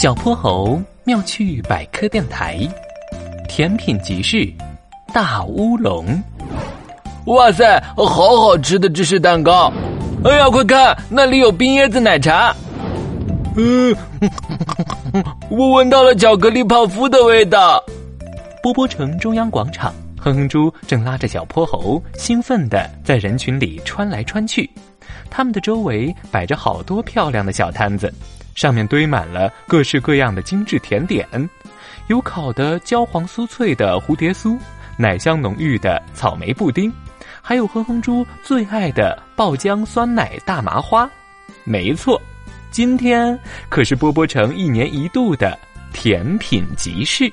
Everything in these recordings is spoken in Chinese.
小泼猴妙趣百科电台，甜品集市，大乌龙。哇塞，好好吃的芝士蛋糕！哎呀，快看，那里有冰椰子奶茶。嗯，我闻到了巧克力泡芙的味道。波波城中央广场，哼哼猪正拉着小泼猴，兴奋的在人群里穿来穿去。他们的周围摆着好多漂亮的小摊子，上面堆满了各式各样的精致甜点，有烤的焦黄酥脆的蝴蝶酥，奶香浓郁的草莓布丁，还有哼哼猪最爱的爆浆酸奶大麻花。没错，今天可是波波城一年一度的甜品集市。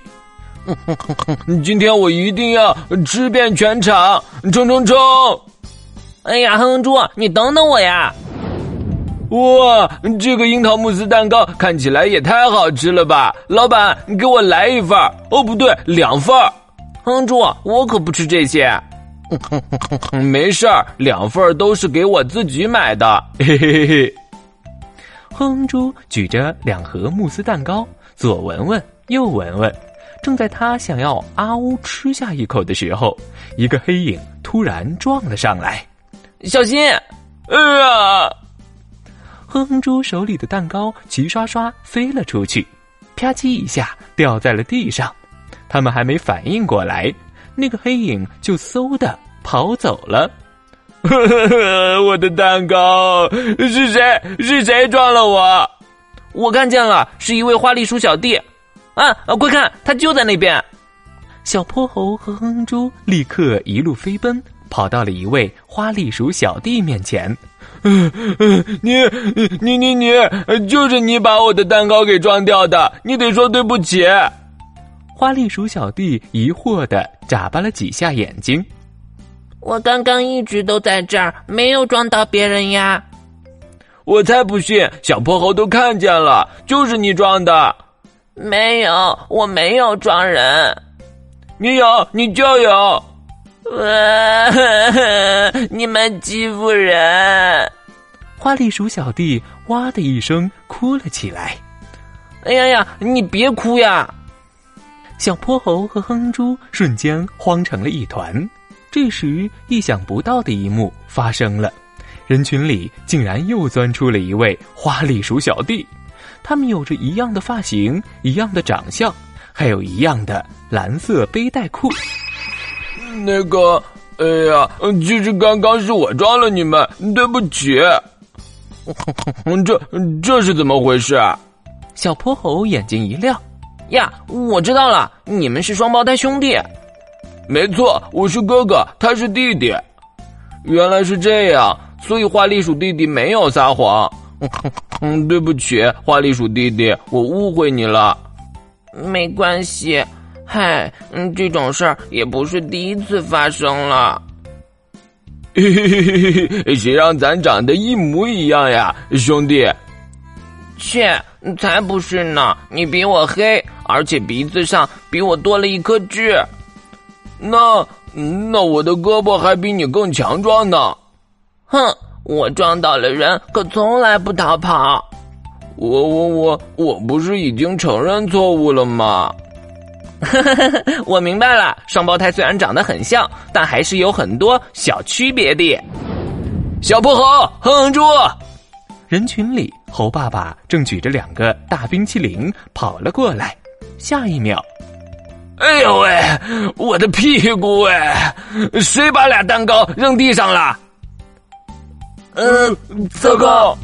今天我一定要吃遍全场，冲冲冲！哎呀，哼哼猪，你等等我呀！哇，这个樱桃慕斯蛋糕看起来也太好吃了吧！老板，给我来一份哦，不对，两份哼哼猪，我可不吃这些。没事儿，两份都是给我自己买的。嘿嘿嘿嘿。哼猪举着两盒慕斯蛋糕，左闻闻，右闻闻。正在他想要啊呜吃下一口的时候，一个黑影突然撞了上来。小心！哎呀！哼哼猪手里的蛋糕齐刷刷飞了出去，啪叽一下掉在了地上。他们还没反应过来，那个黑影就嗖的跑走了。我的蛋糕是谁？是谁撞了我？我看见了，是一位花栗鼠小弟。啊啊！快看，他就在那边！小泼猴和哼哼猪立刻一路飞奔。跑到了一位花栗鼠小弟面前，嗯嗯，你你你你，就是你把我的蛋糕给撞掉的，你得说对不起。花栗鼠小弟疑惑的眨巴了几下眼睛，我刚刚一直都在这儿，没有撞到别人呀。我才不信，小泼猴都看见了，就是你撞的。没有，我没有撞人。你有，你就有。哇！你们欺负人！花栗鼠小弟哇的一声哭了起来。哎呀呀，你别哭呀！小泼猴和哼哼猪瞬间慌成了一团。这时，意想不到的一幕发生了：人群里竟然又钻出了一位花栗鼠小弟。他们有着一样的发型、一样的长相，还有一样的蓝色背带裤。那个，哎呀，其实刚刚是我撞了你们，对不起。这这是怎么回事？小泼猴眼睛一亮，呀，我知道了，你们是双胞胎兄弟。没错，我是哥哥，他是弟弟。原来是这样，所以花栗鼠弟弟没有撒谎。嗯，对不起，花栗鼠弟弟，我误会你了。没关系。嗨，嗯，这种事儿也不是第一次发生了。嘿嘿嘿嘿嘿，谁让咱长得一模一样呀，兄弟？切，才不是呢！你比我黑，而且鼻子上比我多了一颗痣。那那我的胳膊还比你更强壮呢。哼，我撞倒了人，可从来不逃跑。我我我我不是已经承认错误了吗？我明白了，双胞胎虽然长得很像，但还是有很多小区别的。小泼猴，哼哼猪，人群里，猴爸爸正举着两个大冰淇淋跑了过来。下一秒，哎呦喂，我的屁股哎！谁把俩蛋糕扔地上了？嗯，糟糕。